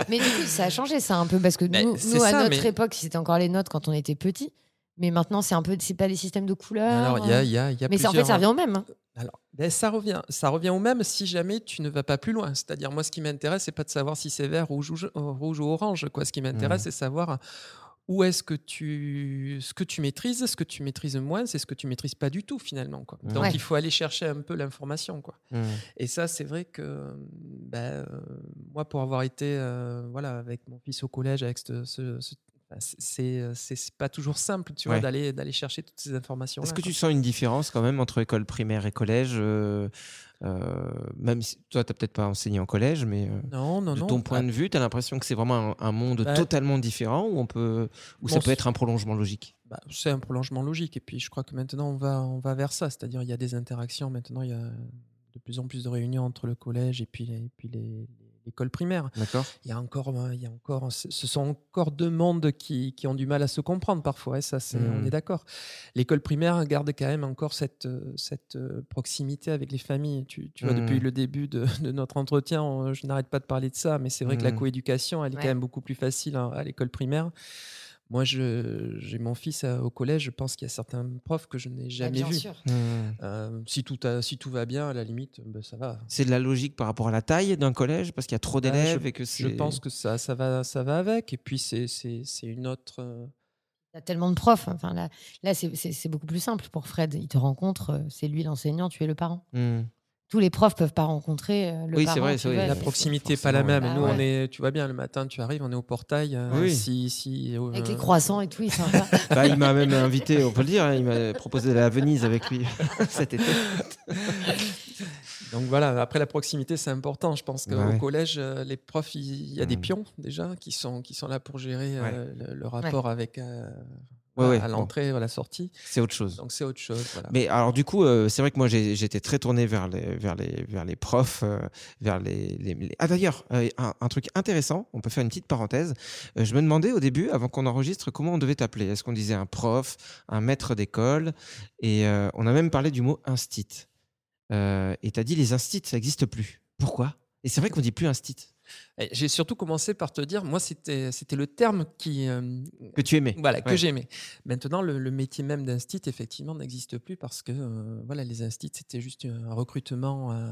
Mais du coup, ça a changé ça un peu parce que nous, à notre mais- époque, c'était encore les notes quand on était petit. Mais maintenant, c'est un peu, c'est pas les systèmes de couleurs. Alors, il y a, il y a, il y a Mais ça, en fait, ça revient au même. hein. Alors, ben, ça revient, ça revient au même si jamais tu ne vas pas plus loin. C'est-à-dire, moi, ce qui m'intéresse, c'est pas de savoir si c'est vert, rouge ou, euh, rouge ou orange. Quoi. Ce qui m'intéresse, Mhm. c'est savoir où est-ce que tu, ce que tu maîtrises, ce que tu maîtrises moins, c'est ce que tu maîtrises pas du tout finalement. Quoi. Donc Ouais. il faut aller chercher un peu l'information. Quoi. Mmh. Et ça, c'est vrai que ben, euh, moi, pour avoir été euh, voilà, avec mon fils au collège, avec ce, ce- ce- enfin, c'est- c'est euh, pas toujours simple tu vois, d'aller d'aller chercher toutes ces informations. Est-ce que tu sens une différence quand même entre école primaire et collège euh, euh, Même si toi, tu n'as peut-être pas enseigné en collège, mais euh, Non, non, de non. ton point Ah, de vue, tu as l'impression que c'est vraiment un, un monde Bah, totalement différent ou, on peut, ça peut être un prolongement logique? Bah, c'est un prolongement logique. Et puis, je crois que maintenant, on va, on va vers ça. C'est-à-dire, il y a des interactions. Maintenant, il y a de plus en plus de réunions entre le collège et puis, les- et puis les- l'école primaire. D'accord Il y a encore, euh, il y a encore, ce sont encore deux mondes qui, qui ont du mal à se comprendre parfois. Et ça, c'est, on Mhm. est d'accord. L'école primaire garde quand même encore cette, euh, cette euh, proximité avec les familles. Tu, tu vois, depuis Mhm. le début de, de notre entretien, on- je n'arrête pas de parler de ça, mais c'est vrai que la Mhm. coéducation, elle est Ouais. quand même beaucoup plus facile à, à l'école primaire. Moi, je, j'ai mon fils euh, au collège. Je pense qu'il y a certains profs que je n'ai Bah, jamais bien vus. sûr. Mmh. Euh, si, tout a- si tout va bien, à la limite, ben, ça va. C'est de la logique par rapport à la taille d'un collège parce qu'il y a trop Bah, d'élèves je- et que Je pense que ça, ça, va, ça va avec. Et puis, c'est, une autre. euh, Il y a tellement de profs. Enfin, là, là c'est- beaucoup plus simple pour Fred. Il te rencontre, euh, c'est lui l'enseignant, tu es le parent. Mmh. Tous les profs peuvent pas rencontrer euh, le Oui, c'est parent. vrai, tu c'est vrai, La proximité pas la même. Nous, on ouais. est, tu vois bien, le matin, tu arrives, on est au portail. euh, Oui. Si, si, euh, Avec les croissants et tout, il. Bah, il m'a même invité, on peut le dire, hein, il m'a proposé d'aller à Venise avec lui cet été. Donc voilà, après la proximité, c'est important. Je pense qu'au ouais. collège, les profs, il y a des Mm. pions déjà qui sont, qui sont là pour gérer euh, le, le rapport avec euh, Ouais, voilà, ouais, à bon. l'entrée, à la sortie. C'est autre chose. Donc c'est autre chose. Voilà. Mais alors du coup, euh, c'est vrai que moi j'étais très tourné vers les, vers les, vers les profs, euh, vers les, les- les- Ah d'ailleurs, euh, un, un truc intéressant, on peut faire une petite parenthèse. Je me demandais au début, avant qu'on enregistre, comment on devait t'appeler? Est-ce qu'on disait un prof, un maître d'école? Et on a même parlé du mot instit. Et t'as dit les instits, ça n'existe plus. Pourquoi? Et c'est vrai qu'on dit plus instit. J'ai surtout commencé par te dire, moi, c'était c'était le terme qui, euh, Que tu aimais. Voilà, que j'aimais. Maintenant, le, le métier même d'instit, effectivement, n'existe plus parce que euh, voilà, les instits, c'était juste un recrutement euh,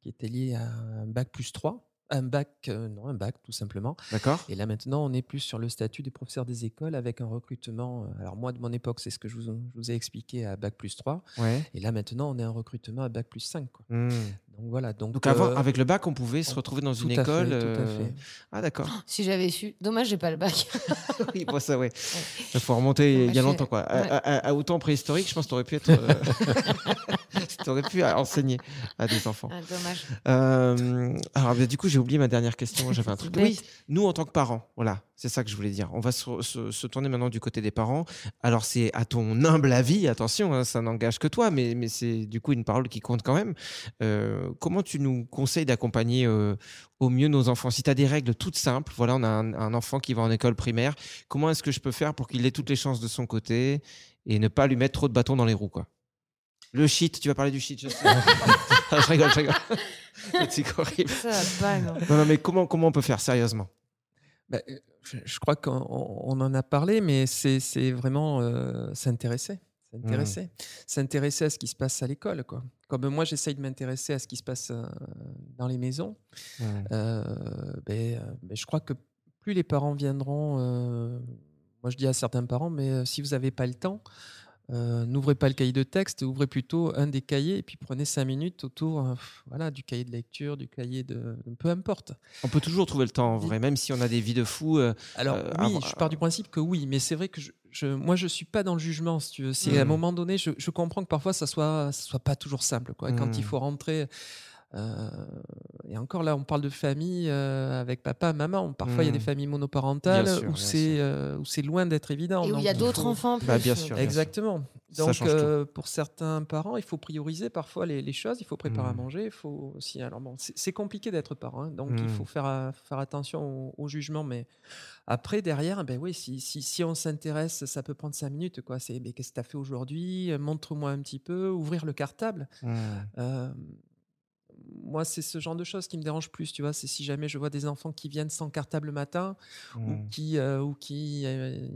qui était lié à un bac plus 3. Un bac, euh, non, un bac tout simplement. D'accord Et là maintenant, on est plus sur le statut des professeurs des écoles avec un recrutement. euh, Alors moi, de mon époque, c'est ce que je vous, je vous ai expliqué à bac plus 3. Ouais. Et là maintenant, on est un recrutement à bac plus 5. Quoi. Hmm. Donc voilà. Donc, Donc avant, euh, avec le bac, on pouvait se retrouver dans une fait, école. tout à fait. Ah d'accord. Si j'avais su. Dommage, j'ai pas le bac. oui, pour ça, ouais. Il faut remonter il y a longtemps, quoi. À- à- à autant préhistorique, je pense que tu aurais pu être. euh, t'aurais pu enseigner à des enfants. Ah, dommage. Euh, alors, bah, du coup, j'ai oublié ma dernière question. J'avais un truc. bête. Oui, nous, en tant que parents, voilà, c'est ça que je voulais dire. On va se, se- se tourner maintenant du côté des parents. Alors, c'est à ton humble avis, attention, hein, ça n'engage que toi, mais, mais c'est du coup une parole qui compte quand même. Euh, comment tu nous conseilles d'accompagner euh, au mieux nos enfants? Si tu as des règles toutes simples, voilà, on a un, un enfant qui va en école primaire, comment est-ce que je peux faire pour qu'il ait toutes les chances de son côté et ne pas lui mettre trop de bâtons dans les roues, quoi? Le shit, tu vas parler du shit, je sais. Ah, je rigole, je rigole. Le truc horrible. Ça non. Non, mais comment, comment on peut faire sérieusement? Bah, euh, je, je crois qu'on on en a parlé, mais c'est c'est vraiment euh, s'intéresser. S'intéresser. S'intéresser à ce qui se passe à l'école. quoi. Comme moi, j'essaye de m'intéresser à ce qui se passe euh, dans les maisons. Euh, ben, euh, ben, je crois que plus les parents viendront, euh, moi je dis à certains parents, mais euh, si vous n'avez pas le temps, euh, n'ouvrez pas le cahier de texte, ouvrez plutôt un des cahiers et puis prenez cinq minutes autour euh, voilà, du cahier de lecture, du cahier de... Peu importe. On peut toujours trouver le temps, en vrai, même si on a des vies de fous. euh, Alors Euh, oui, je pars du principe que oui, mais c'est vrai que je, je- moi je suis pas dans le jugement, si tu veux. C'est à un Mm. moment donné, je, je comprends que parfois ça soit, ça soit pas toujours simple, quoi. Quand il faut rentrer. Euh, et encore là, on parle de famille euh, avec papa, maman. Parfois, il y a des familles monoparentales sûr, où c'est euh, où c'est loin d'être évident. Et où il y a d'autres faut- enfants. Bah, bien sûr. bien Exactement. Donc, euh, pour certains parents, il faut prioriser parfois les, les choses. Il faut préparer à Mm. manger. Il faut aussi. Alors bon, c'est c'est compliqué d'être parent, hein, donc il faut faire, faire attention au, au jugement. Mais après, derrière, ben oui, si, si, si on s'intéresse, ça peut prendre cinq minutes. Quoi. C'est, mais qu'est-ce que tu as fait aujourd'hui? Montre-moi un petit peu. Ouvrir le cartable. Hmm. Euh, moi, c'est ce genre de choses qui me dérange plus, tu vois. C'est si jamais je vois des enfants qui viennent sans cartable le matin, ou Hmm. qui, euh, ou qui euh,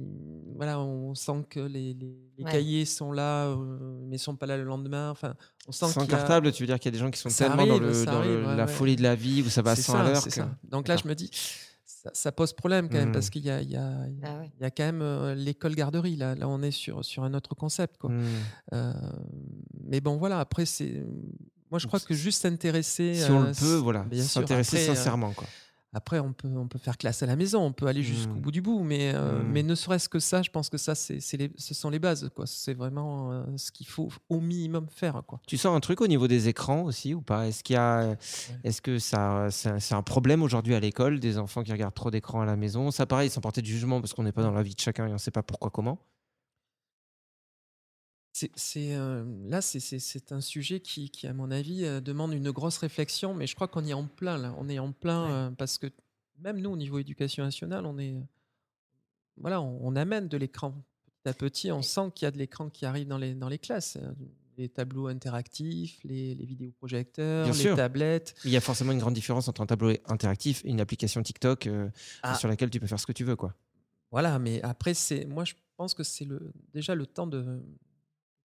voilà, on sent que les, les- les Ouais. cahiers sont là, euh, mais sont pas là le lendemain. Enfin, on sent Sans a- cartable, tu veux dire qu'il y a des gens qui sont Ça tellement dans, le- le- ouais, la ouais. folie de la vie où ça va à C'est 100 à ça, l'heure. que- ça. Donc là, je me dis, ça, ça pose problème quand même Mm. parce qu'il y a, il y, a, Ah ouais. il y a quand même euh, l'école garderie. Là, là, on est sur, sur un autre concept. Quoi. Euh, mais bon, voilà, après, c'est. Moi, je crois que juste s'intéresser. Si on euh, le peut, voilà, s'intéresser euh, sincèrement. Quoi. Après, on peut, on peut faire classe à la maison, on peut aller jusqu'au Mm. bout du bout, mais, euh, Mm. mais ne serait-ce que ça, je pense que ça, c'est, ce sont les bases. Quoi. C'est vraiment euh, ce qu'il faut au minimum faire. Quoi. Tu sens un truc au niveau des écrans aussi ou pas? Est-ce qu'il y a, est-ce que ça, c'est un, c'est un problème aujourd'hui à l'école des enfants qui regardent trop d'écrans à la maison? Ça, pareil, sans porter de jugement parce qu'on n'est pas dans la vie de chacun et on ne sait pas pourquoi, comment. C'est, euh, là, c'est, un sujet qui, qui, à mon avis, euh, demande une grosse réflexion, mais je crois qu'on est en plein là. On est en plein Ouais. euh, parce que même nous, au niveau éducation nationale, on est, voilà, on, on amène de l'écran petit à petit. On sent qu'il y a de l'écran qui arrive dans les, dans les classes. Les tableaux interactifs, les, les vidéoprojecteurs, Bien les sûr. tablettes. Il y a forcément une grande différence entre un tableau interactif et une application TikTok Ah. sur laquelle tu peux faire ce que tu veux. Quoi. Voilà, mais après, c'est, moi, je pense que c'est le, déjà le temps, de,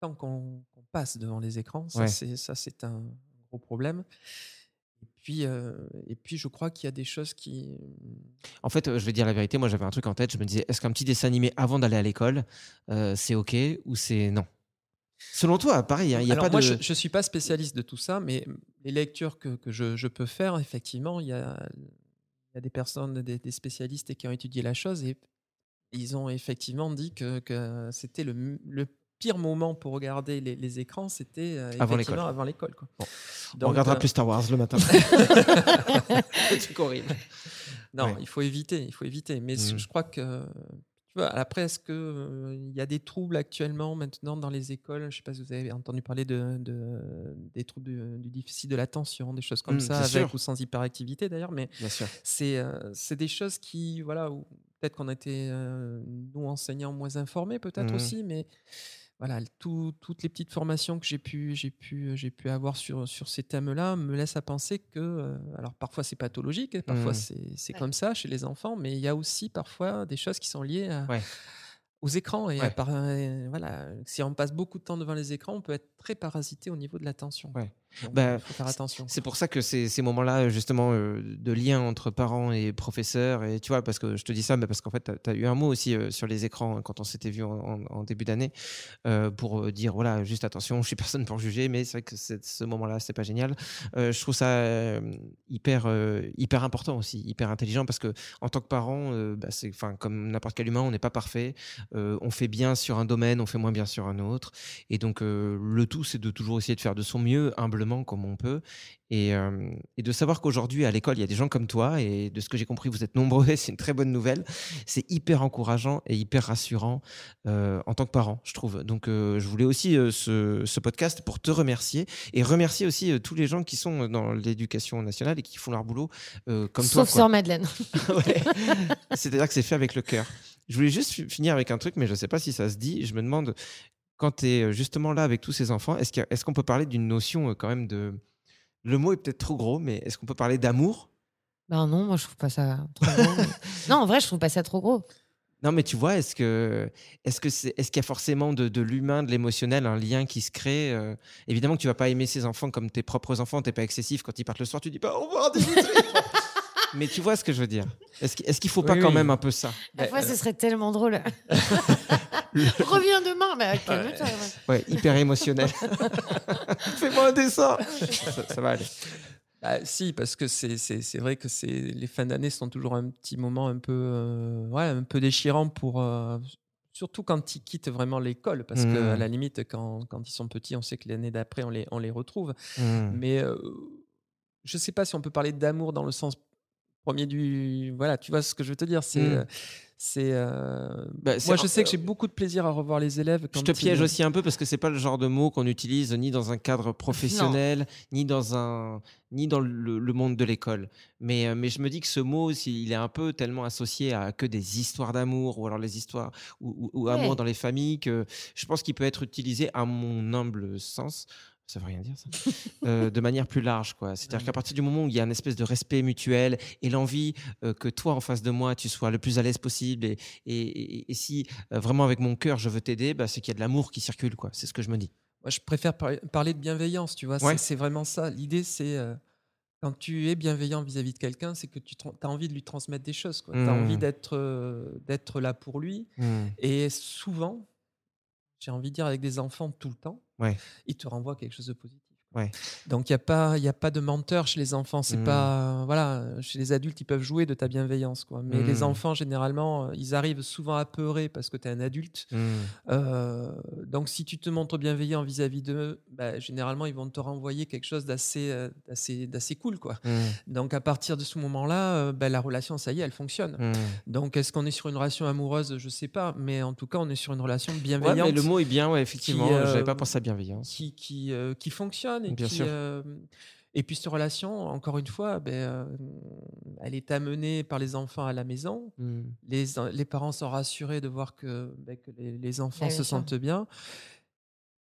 temps qu'on, passe devant les écrans. Ça, Ouais. c'est, un gros problème. Et puis, euh, et puis, je crois qu'il y a des choses qui. En fait, euh, je vais dire la vérité, moi j'avais un truc en tête, je me disais, est-ce qu'un petit dessin animé avant d'aller à l'école, euh, c'est OK ou c'est non? Selon toi, pareil, hein, il n'y a Alors pas moi, de... je ne suis pas spécialiste de tout ça, mais les lectures que, que je, je peux faire, effectivement, il y a, y a des personnes, des, des spécialistes qui ont étudié la chose et ils ont effectivement dit que, que c'était le, le pire moment pour regarder les, les écrans, c'était euh, Avant l'école. avant l'école. quoi. Bon. Donc, on regardera euh, plus Star Wars le matin. truc horrible. Non, Ouais. il faut éviter, il faut éviter. Mais ce- Mm. je crois que, tu vois, après, est-ce que euh, y a des troubles actuellement maintenant dans les écoles? Je ne sais pas si vous avez entendu parler de, de- des troubles du, du déficit de l'attention, des choses comme Mm, ça, avec sûr. ou sans hyperactivité d'ailleurs. Mais c'est euh, des choses qui, voilà, peut-être qu'on était, euh, nous enseignants, moins informés, peut-être Mhm. aussi, mais voilà, tout- toutes les petites formations que j'ai pu, j'ai pu, j'ai pu avoir sur, sur ces thèmes-là me laissent à penser que, euh, alors parfois c'est pathologique, et parfois Mhm. c'est Ouais. comme ça chez les enfants, mais il y a aussi parfois des choses qui sont liées à- Ouais. aux écrans. Et Ouais. euh, voilà, si on passe beaucoup de temps devant les écrans, on peut être très parasité au niveau de l'attention. Ouais. Donc, Bah, il faut faire attention. C'est pour ça que ces, ces moments-là, justement, euh, de lien entre parents et professeurs, et tu vois, parce que je te dis ça, mais parce qu'en fait, tu as, eu un mot aussi euh, sur les écrans hein, quand on s'était vu en, en- en début d'année, euh, pour euh, dire, voilà, juste attention, je suis personne pour juger, mais c'est vrai que ce moment-là, c'est pas génial. Euh, je trouve ça euh, hyper, euh, hyper important aussi, hyper intelligent, parce que en tant que parent, euh, bah, c'est, comme n'importe quel humain, on n'est pas parfait, euh, on fait bien sur un domaine, on fait moins bien sur un autre, et donc euh, le tout, c'est de toujours essayer de faire de son mieux, comme on peut, et, euh, et de savoir qu'aujourd'hui, à l'école, il y a des gens comme toi, et de ce que j'ai compris, vous êtes nombreux, et c'est une très bonne nouvelle. C'est hyper encourageant et hyper rassurant euh, en tant que parent, je trouve. Donc, euh, je voulais aussi ce, ce podcast pour te remercier, et remercier aussi tous les gens qui sont dans l'éducation nationale et qui font leur boulot comme toi. Sauf. Sœur Madeleine. Ouais. C'est-à-dire que c'est fait avec le cœur. Je voulais juste fi- finir avec un truc, mais je ne sais pas si ça se dit. Je me demande, quand tu es justement là avec tous ces enfants, est-ce qu'il y a- est-ce qu'on peut parler d'une notion euh, quand même de... Le mot est peut-être trop gros, mais est-ce qu'on peut parler d'amour? Ben non, moi je trouve pas ça trop gros. mais- non, en vrai, je trouve pas ça trop gros. Non, mais tu vois, est-ce que est-ce que c'est est-ce qu'il y a forcément de, de l'humain, de l'émotionnel, un lien qui se crée euh, Évidemment que tu vas pas aimer ces enfants comme tes propres enfants. T'es pas excessif quand ils partent le soir. Tu dis pas au revoir, Dimitri. mais tu vois ce que je veux dire Est-ce qu'il est-ce qu'il faut pas Oui, quand même un peu ça? À la fois, euh, ce serait tellement drôle. Reviens demain, mais calme-toi. ouais. Ouais, hyper émotionnel. Fais-moi un dessin. ça, ça va aller. Bah, si, parce que c'est c'est- c'est vrai que c'est les fins d'année sont toujours un petit moment un peu, euh, ouais, un peu déchirant pour. euh, surtout quand ils quittent vraiment l'école, parce que Mm. à la limite, quand, quand ils sont petits, on sait que l'année d'après, on les, on les retrouve. Hmm. Mais euh, je sais pas si on peut parler d'amour dans le sens premier du. Voilà, tu vois ce que je veux te dire. C'est. Mm. Euh, c'est euh, Bah, moi, je sais que j'ai beaucoup de plaisir à revoir les élèves. Je te piège ils- aussi un peu parce que c'est pas le genre de mot qu'on utilise ni dans un cadre professionnel, ni dans un, ni dans le, le monde de l'école. Mais, euh, mais je me dis que ce mot, s'il il est un peu tellement associé à que des histoires d'amour ou alors les histoires ou, ou- ou Ouais. amour dans les familles que je pense qu'il peut être utilisé à mon humble sens. Ça veut rien dire ça. Euh, de manière plus large, quoi. C'est-à-dire qu'à partir du moment où il y a une espèce de respect mutuel et l'envie euh, que toi en face de moi tu sois le plus à l'aise possible et, et, et- et si euh, vraiment avec mon cœur je veux t'aider, bah, c'est qu'il y a de l'amour qui circule, quoi. C'est ce que je me dis. Moi, je préfère par- parler de bienveillance, tu vois. c'est- Ouais. C'est vraiment ça. L'idée, c'est. quand tu es bienveillant vis-à-vis de quelqu'un, c'est que tu as envie de lui transmettre des choses. Tu as Mmh. envie d'être d'être là pour lui. Mmh. Et souvent, j'ai envie de dire avec des enfants tout le temps, Ouais. ils te renvoient quelque chose de positif. Ouais. Donc il n'y a, pas- y a pas de menteur chez les enfants. C'est pas voilà, chez les adultes, ils peuvent jouer de ta bienveillance. Quoi. Mais les enfants, généralement, euh, ils arrivent souvent apeurés parce que tu es un adulte. Mmh. Euh, donc si tu te montres bienveillant vis-à-vis d'eux, bah, généralement, ils vont te renvoyer quelque chose d'assez euh, d'assez d'assez cool. Quoi. Donc à partir de ce moment-là, euh, bah, la relation, ça y est, elle fonctionne. Donc est-ce qu'on est sur une relation amoureuse? Je sais pas. Mais en tout cas, on est sur une relation Ouais, bienveillante mais le mot est bien, ouais, effectivement. Qui, euh, J'avais pas pensé à bienveillance. qui, qui, euh, qui fonctionne. Et, Bien qui, sûr. euh, et puis cette relation, encore une fois, ben, euh, elle est amenée par les enfants à la maison. Mmh. Les, les parents sont rassurés de voir que, ben, que les, les enfants bien se sûr. sentent bien.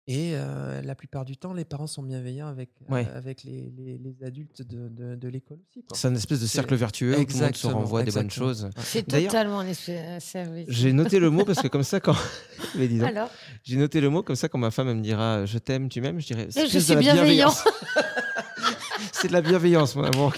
Et euh, la plupart du temps, les parents sont bienveillants avec, Ouais. euh, avec les, les- les adultes de, de- de l'école aussi. C'est un espèce de cercle vertueux où tout le monde se Exactement, renvoie des bonnes choses. C'est totalement un service. J'ai noté le mot parce que comme ça, quand. Mais dis donc. Alors, J'ai noté le mot comme ça, quand ma femme elle me dira je t'aime, tu m'aimes, je dirais je espèce de suis la bienveillant. bienveillance. C'est de la bienveillance, mon amour.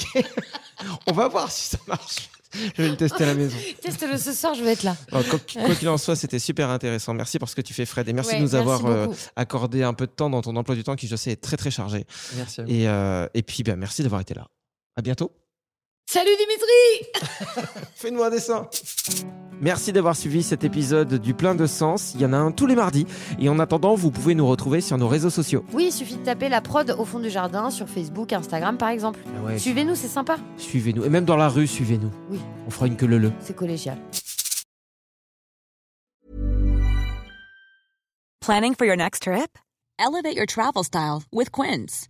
On va voir si ça marche. Je vais le tester à la maison. Teste-le ce soir, je vais être là. Bon, quoi quoi qu'il en soit, c'était super intéressant. Merci pour ce que tu fais, Fred. Et merci Ouais, de nous avoir euh, accordé un peu de temps dans ton emploi du temps qui, je sais, est très très chargé. Merci à vous. Et, euh, et puis, ben, merci d'avoir été là. À bientôt. Salut Dimitri Fais-nous un dessin. Merci d'avoir suivi cet épisode du Plein de Sens. Il y en a un tous les mardis. Et en attendant, vous pouvez nous retrouver sur nos réseaux sociaux. Oui, il suffit de taper la prod au fond du jardin sur Facebook, Instagram par exemple. Ah ouais, Suivez-nous, c'est sympa. Suivez-nous. Et même dans la rue, suivez-nous. Oui. On fera une queue le le. C'est collégial. Planning for your next trip? Elevate your travel style with Quince.